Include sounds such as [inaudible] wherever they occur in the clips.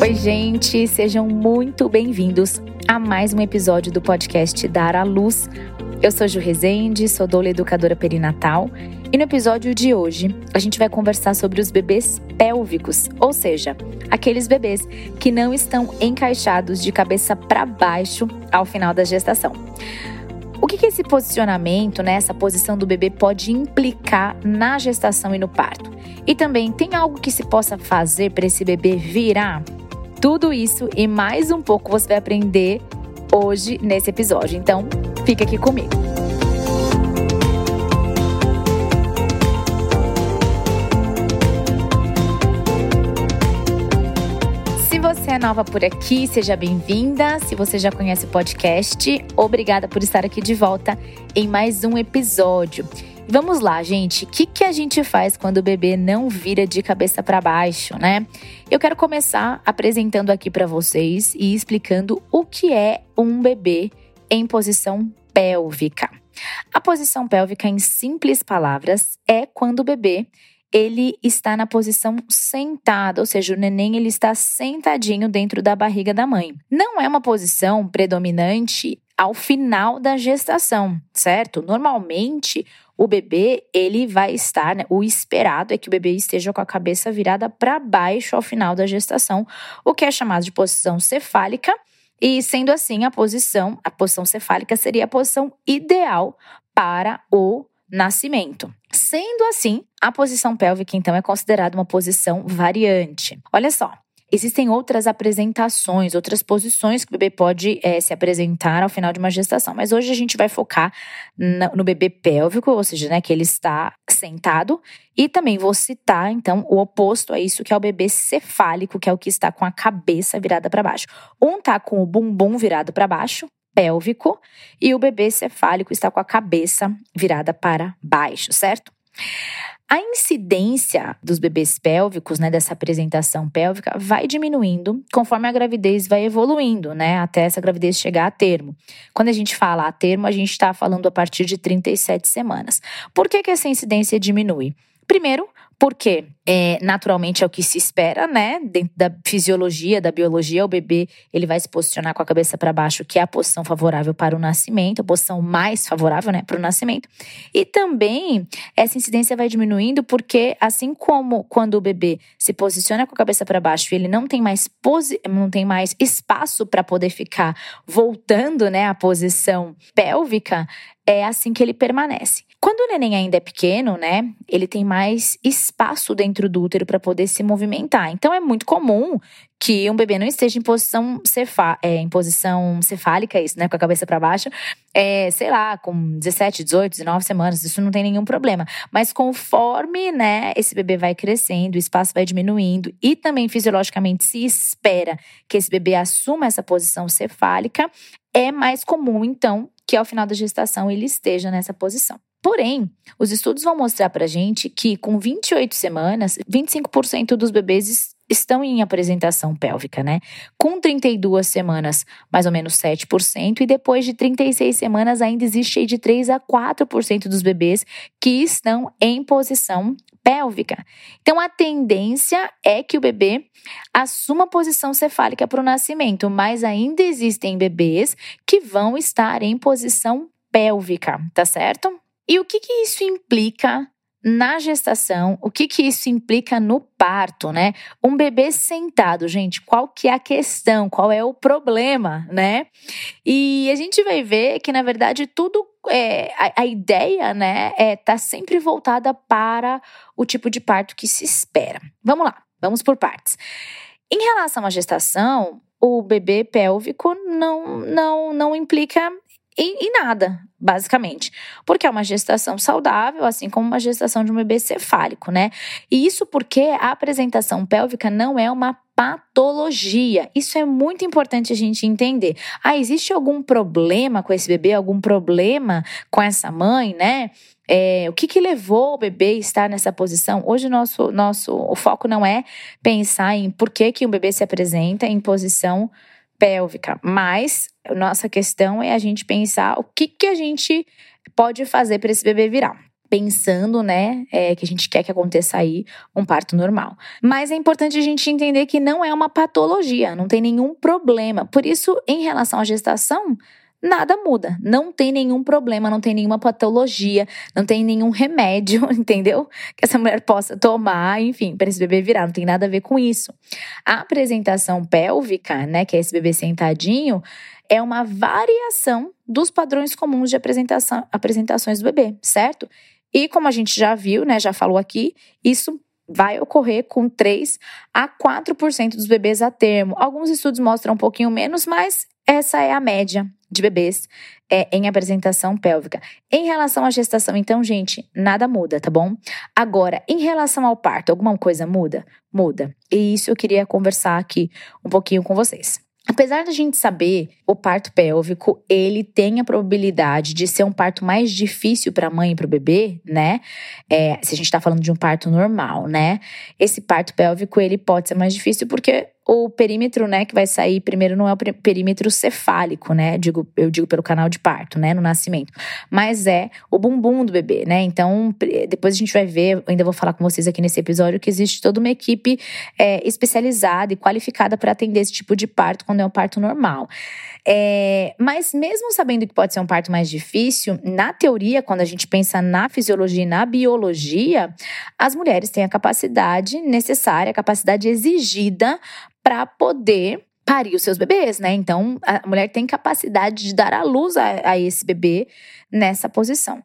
Oi, gente, sejam muito bem-vindos a mais um episódio do podcast Dar à Luz. Eu sou Ju Rezende, sou doula educadora perinatal e no episódio de hoje a gente vai conversar sobre os bebês pélvicos, ou seja, aqueles bebês que não estão encaixados de cabeça para baixo ao final da gestação. O que, que esse posicionamento, né, essa posição do bebê pode implicar na gestação e no parto? E também tem algo que se possa fazer para esse bebê virar? Tudo isso e mais um pouco você vai aprender hoje nesse episódio. Então, fica aqui comigo. Nova por aqui, seja bem-vinda. Se você já conhece o podcast, obrigada por estar aqui de volta em mais um episódio. Vamos lá, gente. O que, que a gente faz quando o bebê não vira de cabeça para baixo, né? Eu quero começar apresentando aqui para vocês e explicando o que é um bebê em posição pélvica. A posição pélvica, em simples palavras, é quando o bebê ele está na posição sentada, ou seja, o neném ele está sentadinho dentro da barriga da mãe. Não é uma posição predominante ao final da gestação, certo? Normalmente, o bebê, ele vai estar, né, o esperado é que o bebê esteja com a cabeça virada para baixo ao final da gestação, o que é chamado de posição cefálica. E sendo assim, a posição, a posição cefálica seria a posição ideal para o nascimento. Sendo assim, a posição pélvica então é considerada uma posição variante. Olha só, Existem outras apresentações, outras posições que o bebê pode é, se apresentar ao final de uma gestação, mas hoje a gente vai focar no bebê pélvico, ou seja, né, que ele está sentado, e também vou citar, então, o oposto a isso, que é o bebê cefálico, que é o que está com a cabeça virada para baixo. Um está com o bumbum virado para baixo, pélvico, e o bebê cefálico está com a cabeça virada para baixo, certo? A incidência dos bebês pélvicos, né, dessa apresentação pélvica, vai diminuindo conforme a gravidez vai evoluindo, né, até essa gravidez chegar a termo. Quando a gente fala a termo, a gente está falando a partir de 37 semanas. Por que, que essa incidência diminui? Primeiro, porque é, naturalmente é o que se espera, né? Dentro da fisiologia, da biologia, o bebê ele vai se posicionar com a cabeça para baixo, que é a posição favorável para o nascimento, a posição mais favorável, né, para o nascimento. E também essa incidência vai diminuindo porque assim como quando o bebê se posiciona com a cabeça para baixo e ele não tem mais posi não tem mais espaço para poder ficar voltando, né, à posição pélvica, é assim que ele permanece. Quando o neném ainda é pequeno, né, ele tem mais espaço dentro do útero para poder se movimentar. Então é muito comum que um bebê não esteja em posição, cefa, é, em posição cefálica, isso, né, com a cabeça para baixo, é, sei lá, com 17, 18, 19 semanas, isso não tem nenhum problema. Mas conforme, né, esse bebê vai crescendo, o espaço vai diminuindo e também fisiologicamente se espera que esse bebê assuma essa posição cefálica, é mais comum, então, que ao final da gestação ele esteja nessa posição. Porém, os estudos vão mostrar para gente que com 28 semanas, 25% dos bebês estão em apresentação pélvica, né? Com 32 semanas, mais ou menos 7%, e depois de 36 semanas ainda existe de 3 a 4% dos bebês que estão em posição pélvica. Então a tendência é que o bebê assuma posição cefálica para o nascimento, mas ainda existem bebês que vão estar em posição pélvica, tá certo? E o que, que isso implica na gestação, o que que isso implica no parto, né? Um bebê sentado, gente, qual que é a questão? Qual é o problema, né? E a gente vai ver que na verdade tudo é, a, a, ideia, né, é tá sempre voltada para o tipo de parto que se espera. Vamos lá, vamos por partes. Em relação à gestação, o bebê pélvico não não não implica em, nada, basicamente. Porque é uma gestação saudável, assim como uma gestação de um bebê cefálico, né? E isso porque a apresentação pélvica não é uma patologia. Isso é muito importante a gente entender. Ah, existe algum problema com esse bebê, algum problema com essa mãe, né? É, o que, que levou o bebê a estar nessa posição? Hoje nosso nosso o foco não é pensar em por que, que um bebê se apresenta em posição pélvica, mas nossa questão é a gente pensar o que, que a gente pode fazer para esse bebê virar pensando, né, é, que a gente quer que aconteça aí um parto normal. Mas é importante a gente entender que não é uma patologia, não tem nenhum problema. Por isso, em relação à gestação, nada muda. Não tem nenhum problema, não tem nenhuma patologia, não tem nenhum remédio, [laughs] entendeu? Que essa mulher possa tomar, enfim, para esse bebê virar. Não tem nada a ver com isso. A apresentação pélvica, né, que é esse bebê sentadinho, é uma variação dos padrões comuns de apresentação, apresentações do bebê, certo? E como a gente já viu, né, já falou aqui, isso vai ocorrer com 3 a 4% dos bebês a termo. Alguns estudos mostram um pouquinho menos, mas essa é a média de bebês é, em apresentação pélvica. Em relação à gestação, então, gente, nada muda, tá bom? Agora, em relação ao parto, alguma coisa muda? Muda. E isso eu queria conversar aqui um pouquinho com vocês. Apesar da gente saber, o parto pélvico, ele tem a probabilidade de ser um parto mais difícil para a mãe e para o bebê, né? É, se a gente está falando de um parto normal, né? Esse parto pélvico, ele pode ser mais difícil porque o perímetro, né, que vai sair primeiro não é o perímetro cefálico, né? Digo, eu digo pelo canal de parto, né, no nascimento, mas é o bumbum do bebê, né? Então, depois a gente vai ver, ainda vou falar com vocês aqui nesse episódio que existe toda uma equipe é, especializada e qualificada para atender esse tipo de parto quando é um parto normal. É, mas mesmo sabendo que pode ser um parto mais difícil, na teoria, quando a gente pensa na fisiologia e na biologia, as mulheres têm a capacidade necessária, a capacidade exigida para poder parir os seus bebês, né? Então, a mulher tem capacidade de dar à luz a, a, esse bebê nessa posição.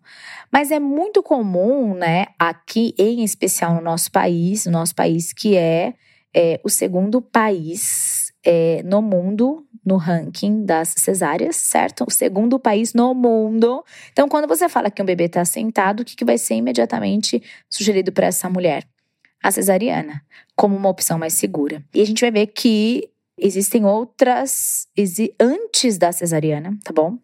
Mas é muito comum, né, aqui em especial no nosso país, no nosso país que é, é o segundo país é, no mundo no ranking das cesáreas, certo? O segundo país no mundo. Então, quando você fala que um bebê está sentado, o que, que vai ser imediatamente sugerido para essa mulher? a cesariana como uma opção mais segura. E a gente vai ver que existem outras antes da cesariana, tá bom?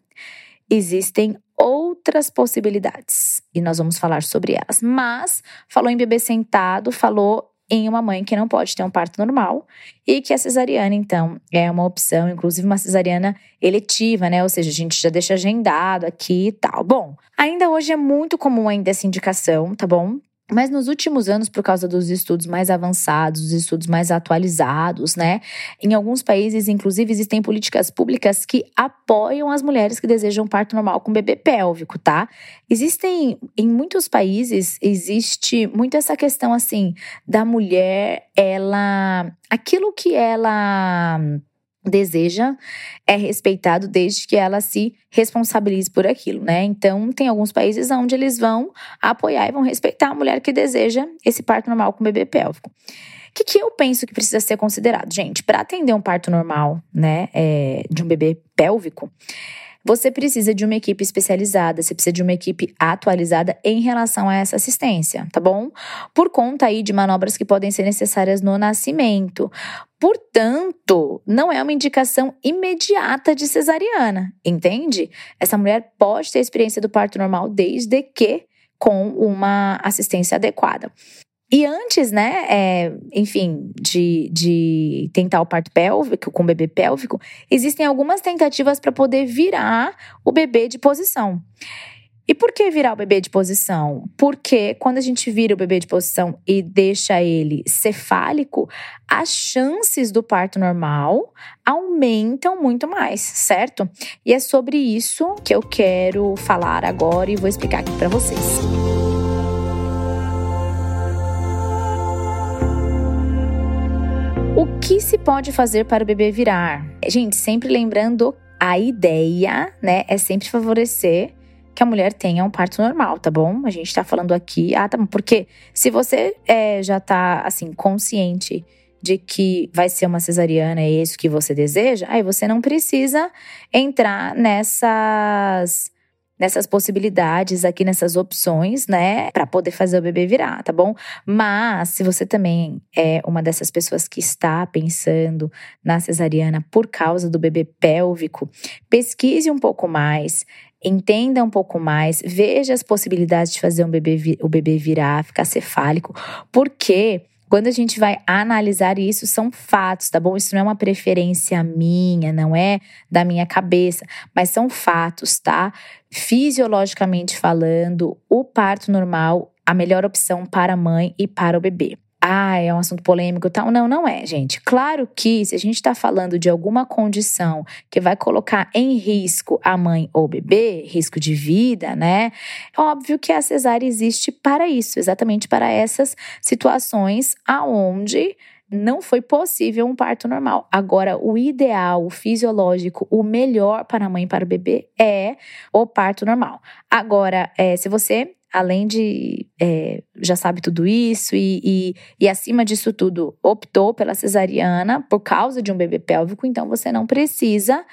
Existem outras possibilidades e nós vamos falar sobre elas. Mas falou em bebê sentado, falou em uma mãe que não pode ter um parto normal e que a cesariana, então, é uma opção, inclusive uma cesariana eletiva, né? Ou seja, a gente já deixa agendado aqui e tal. Bom, ainda hoje é muito comum ainda essa indicação, tá bom? Mas nos últimos anos, por causa dos estudos mais avançados, os estudos mais atualizados, né? Em alguns países, inclusive, existem políticas públicas que apoiam as mulheres que desejam parto normal com bebê pélvico, tá? Existem, em muitos países, existe muito essa questão, assim, da mulher, ela. aquilo que ela deseja é respeitado desde que ela se responsabilize por aquilo, né? Então, tem alguns países onde eles vão apoiar e vão respeitar a mulher que deseja esse parto normal com bebê pélvico. O que, que eu penso que precisa ser considerado? Gente, para atender um parto normal, né, é, de um bebê pélvico, você precisa de uma equipe especializada, você precisa de uma equipe atualizada em relação a essa assistência, tá bom? Por conta aí de manobras que podem ser necessárias no nascimento. Portanto, não é uma indicação imediata de cesariana, entende? Essa mulher pode ter experiência do parto normal desde que com uma assistência adequada. E antes, né, é, enfim, de, de tentar o parto pélvico com o bebê pélvico, existem algumas tentativas para poder virar o bebê de posição. E por que virar o bebê de posição? Porque quando a gente vira o bebê de posição e deixa ele cefálico, as chances do parto normal aumentam muito mais, certo? E é sobre isso que eu quero falar agora e vou explicar aqui para vocês. Que se pode fazer para o bebê virar? Gente, sempre lembrando a ideia, né, é sempre favorecer que a mulher tenha um parto normal, tá bom? A gente tá falando aqui, ah, tá bom, porque se você é, já tá, assim, consciente de que vai ser uma cesariana, é isso que você deseja, aí você não precisa entrar nessas nessas possibilidades aqui, nessas opções, né, para poder fazer o bebê virar, tá bom? Mas se você também é uma dessas pessoas que está pensando na cesariana por causa do bebê pélvico, pesquise um pouco mais, entenda um pouco mais, veja as possibilidades de fazer um bebê, o bebê virar, ficar cefálico, porque quando a gente vai analisar isso, são fatos, tá bom? Isso não é uma preferência minha, não é da minha cabeça, mas são fatos, tá? Fisiologicamente falando, o parto normal, a melhor opção para a mãe e para o bebê ah, é um assunto polêmico e tal. Não, não é, gente. Claro que se a gente está falando de alguma condição que vai colocar em risco a mãe ou o bebê, risco de vida, né? É óbvio que a cesárea existe para isso, exatamente para essas situações aonde não foi possível um parto normal. Agora, o ideal, o fisiológico, o melhor para a mãe e para o bebê é o parto normal. Agora, é, se você além de é, já sabe tudo isso e, e, e, acima disso tudo optou pela cesariana por causa de um bebê pélvico, então você não precisa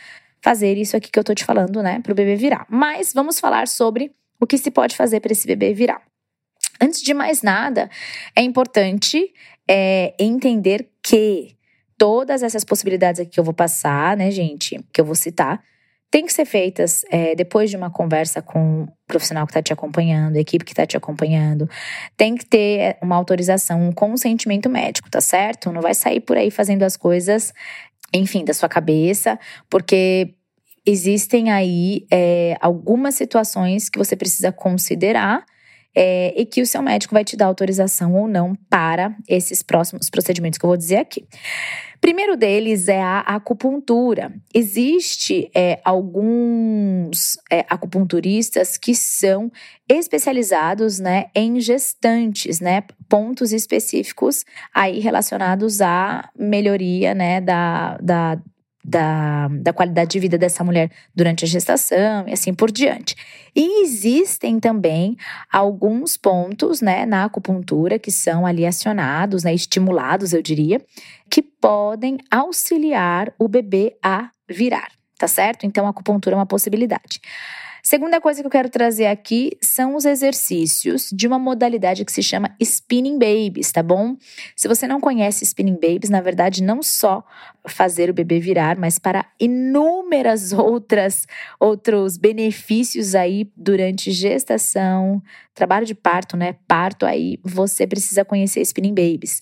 fazer isso aqui que eu tô te falando, né, para o bebê virar. Mas vamos falar sobre o que se pode fazer para esse bebê virar. Antes de mais nada, é importante é, entender que todas essas possibilidades aqui que eu vou passar, né, gente, que eu vou citar, tem que ser feitas é, depois de uma conversa com o profissional que está te acompanhando, a equipe que está te acompanhando. Tem que ter é, uma autorização, um consentimento médico, tá certo? Não vai sair por aí fazendo as coisas, enfim, da sua cabeça, porque existem aí é, algumas situações que você precisa considerar. É, e que o seu médico vai te dar autorização ou não para esses próximos procedimentos que eu vou dizer aqui. Primeiro deles é a acupuntura. Existe é, alguns é, acupunturistas que são especializados né, em gestantes, né, pontos específicos aí relacionados à melhoria né, da, da da, da qualidade de vida dessa mulher durante a gestação e assim por diante. E existem também alguns pontos né, na acupuntura que são ali acionados, né, estimulados, eu diria, que podem auxiliar o bebê a virar, tá certo? Então, a acupuntura é uma possibilidade. Segunda coisa que eu quero trazer aqui são os exercícios de uma modalidade que se chama Spinning Babies, tá bom? Se você não conhece Spinning Babies, na verdade, não só fazer o bebê virar, mas para inúmeras [laughs] outras outros benefícios aí durante gestação, trabalho de parto, né? Parto aí, você precisa conhecer Spinning Babies.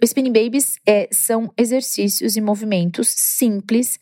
O Spinning Babies é, são exercícios e movimentos simples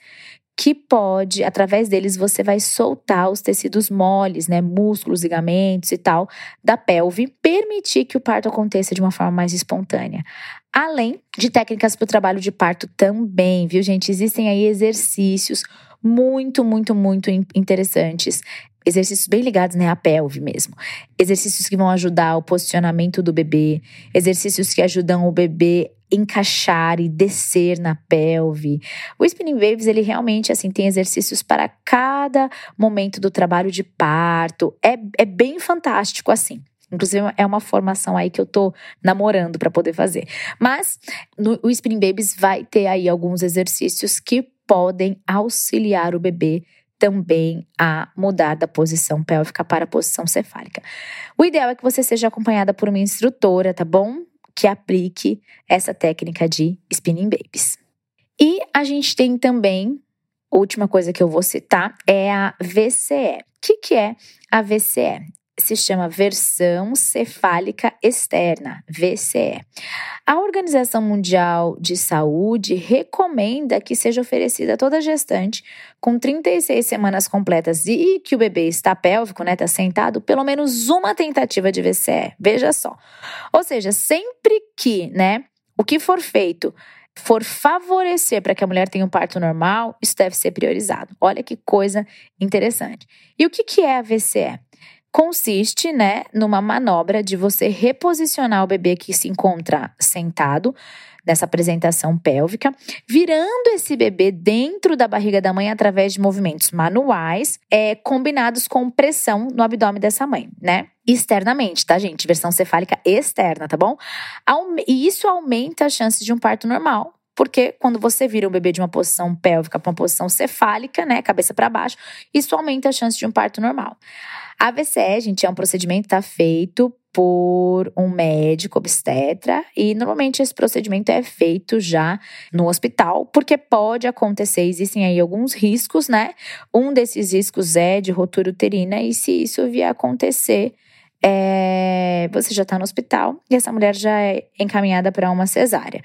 que pode, através deles, você vai soltar os tecidos moles, né, músculos, ligamentos e tal, da pelve, permitir que o parto aconteça de uma forma mais espontânea. Além de técnicas para o trabalho de parto também, viu, gente? Existem aí exercícios muito, muito, muito interessantes exercícios bem ligados né, à pelve mesmo. Exercícios que vão ajudar o posicionamento do bebê, exercícios que ajudam o bebê encaixar e descer na pelve. O Spinning Waves, ele realmente assim tem exercícios para cada momento do trabalho de parto. É, é bem fantástico assim. Inclusive, é uma formação aí que eu tô namorando para poder fazer. Mas no, o Spinning Babies vai ter aí alguns exercícios que podem auxiliar o bebê também a mudar da posição pélvica para a posição cefálica. O ideal é que você seja acompanhada por uma instrutora, tá bom? Que aplique essa técnica de spinning babies. E a gente tem também, última coisa que eu vou citar, é a VCE. O que, que é a VCE? Se chama versão cefálica externa, VCE. A Organização Mundial de Saúde recomenda que seja oferecida a toda gestante com 36 semanas completas e que o bebê está pélvico, né, está sentado, pelo menos uma tentativa de VCE. Veja só. Ou seja, sempre que, né, o que for feito for favorecer para que a mulher tenha um parto normal, isso deve ser priorizado. Olha que coisa interessante. E o que, que é a VCE? Consiste, né, numa manobra de você reposicionar o bebê que se encontra sentado nessa apresentação pélvica, virando esse bebê dentro da barriga da mãe através de movimentos manuais, é, combinados com pressão no abdômen dessa mãe, né? Externamente, tá, gente? Versão cefálica externa, tá bom? E isso aumenta a chance de um parto normal, porque quando você vira um bebê de uma posição pélvica para uma posição cefálica, né, cabeça para baixo, isso aumenta a chance de um parto normal. A VCE, gente, é um procedimento que está feito por um médico obstetra e normalmente esse procedimento é feito já no hospital, porque pode acontecer, existem aí alguns riscos, né? Um desses riscos é de rotura uterina e se isso vier a acontecer, é, você já está no hospital e essa mulher já é encaminhada para uma cesárea.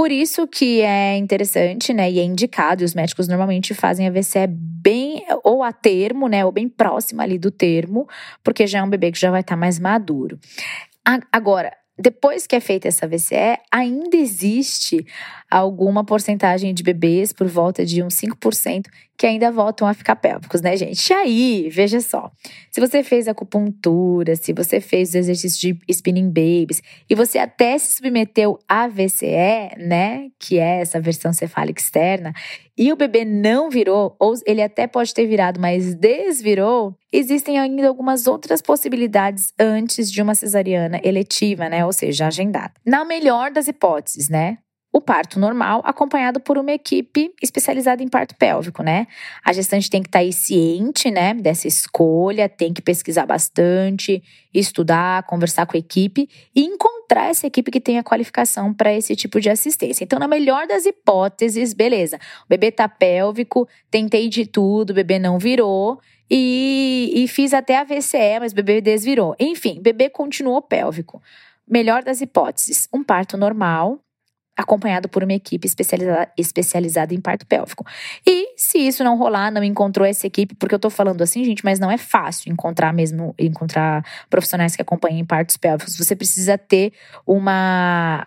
Por isso que é interessante, né, e é indicado, e os médicos normalmente fazem a VCE bem, ou a termo, né, ou bem próxima ali do termo, porque já é um bebê que já vai estar tá mais maduro. Agora, depois que é feita essa VCE, ainda existe alguma porcentagem de bebês, por volta de uns 5%, que ainda voltam a ficar pélvicos, né, gente? E aí, veja só. Se você fez acupuntura, se você fez os exercícios de spinning babies e você até se submeteu à VCE, né, que é essa versão cefálica externa, e o bebê não virou, ou ele até pode ter virado, mas desvirou, existem ainda algumas outras possibilidades antes de uma cesariana eletiva, né, ou seja, agendada. Na melhor das hipóteses, né, o parto normal, acompanhado por uma equipe especializada em parto pélvico, né? A gestante tem que estar tá aí ciente, né, dessa escolha, tem que pesquisar bastante, estudar, conversar com a equipe e encontrar essa equipe que tenha qualificação para esse tipo de assistência. Então, na melhor das hipóteses, beleza, o bebê tá pélvico, tentei de tudo, o bebê não virou. E, e fiz até a VCE, mas o bebê desvirou. Enfim, o bebê continuou pélvico. Melhor das hipóteses, um parto normal, acompanhado por uma equipe especializada, especializada em parto pélvico. E se isso não rolar, não encontrou essa equipe, porque eu tô falando assim, gente, mas não é fácil encontrar mesmo, encontrar profissionais que acompanhem partos pélvicos. Você precisa ter uma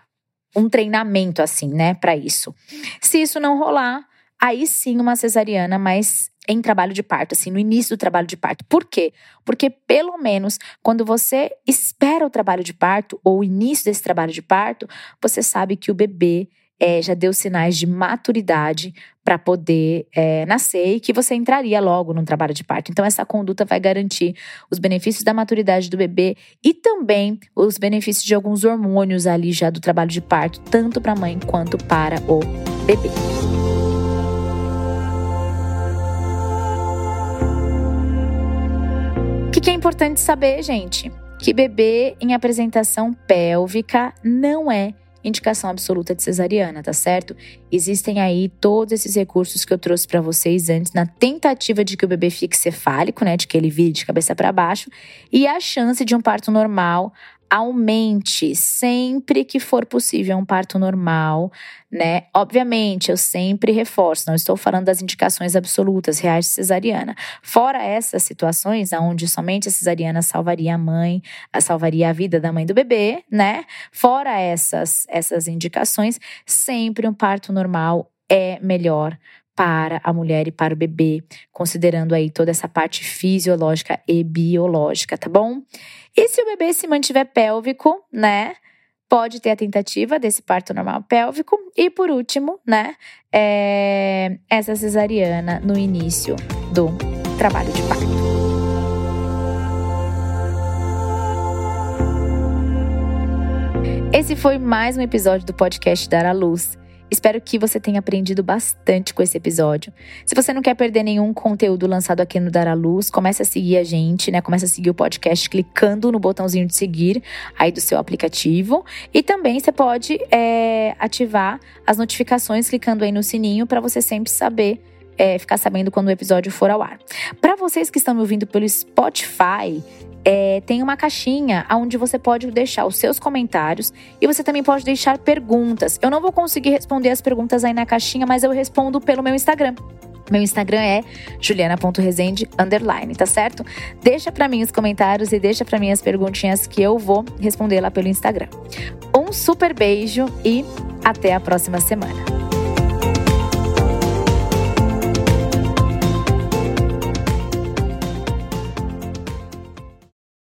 um treinamento assim, né, para isso. Se isso não rolar, aí sim uma cesariana, mas em trabalho de parto, assim, no início do trabalho de parto. Por quê? Porque pelo menos quando você espera o trabalho de parto ou o início desse trabalho de parto, você sabe que o bebê é, já deu sinais de maturidade para poder é, nascer e que você entraria logo no trabalho de parto. Então, essa conduta vai garantir os benefícios da maturidade do bebê e também os benefícios de alguns hormônios ali já do trabalho de parto, tanto para a mãe quanto para o bebê. Importante saber, gente? Que bebê em apresentação pélvica não é indicação absoluta de cesariana, tá certo? Existem aí todos esses recursos que eu trouxe para vocês antes, na tentativa de que o bebê fique cefálico, né, de que ele vire de cabeça para baixo, e a chance de um parto normal aumente sempre que for possível um parto normal, né? Obviamente, eu sempre reforço, não estou falando das indicações absolutas, reais de cesariana. Fora essas situações onde somente a cesariana salvaria a mãe, salvaria a vida da mãe do bebê, né? Fora essas essas indicações, sempre um parto normal é melhor para a mulher e para o bebê, considerando aí toda essa parte fisiológica e biológica, tá bom? E se o bebê se mantiver pélvico, né? Pode ter a tentativa desse parto normal pélvico. E por último, né? É essa cesariana no início do trabalho de parto. Esse foi mais um episódio do podcast Dar à Luz. Espero que você tenha aprendido bastante com esse episódio. Se você não quer perder nenhum conteúdo lançado aqui no Dar à Luz, comece a seguir a gente, né? Comece a seguir o podcast clicando no botãozinho de seguir aí do seu aplicativo. E também você pode é, ativar as notificações clicando aí no sininho para você sempre saber é, ficar sabendo quando o episódio for ao ar. Para vocês que estão me ouvindo pelo Spotify, é, tem uma caixinha onde você pode deixar os seus comentários e você também pode deixar perguntas. Eu não vou conseguir responder as perguntas aí na caixinha, mas eu respondo pelo meu Instagram. Meu Instagram é juliana.resende, underline, tá certo? Deixa para mim os comentários e deixa para mim as perguntinhas que eu vou responder lá pelo Instagram. Um super beijo e até a próxima semana.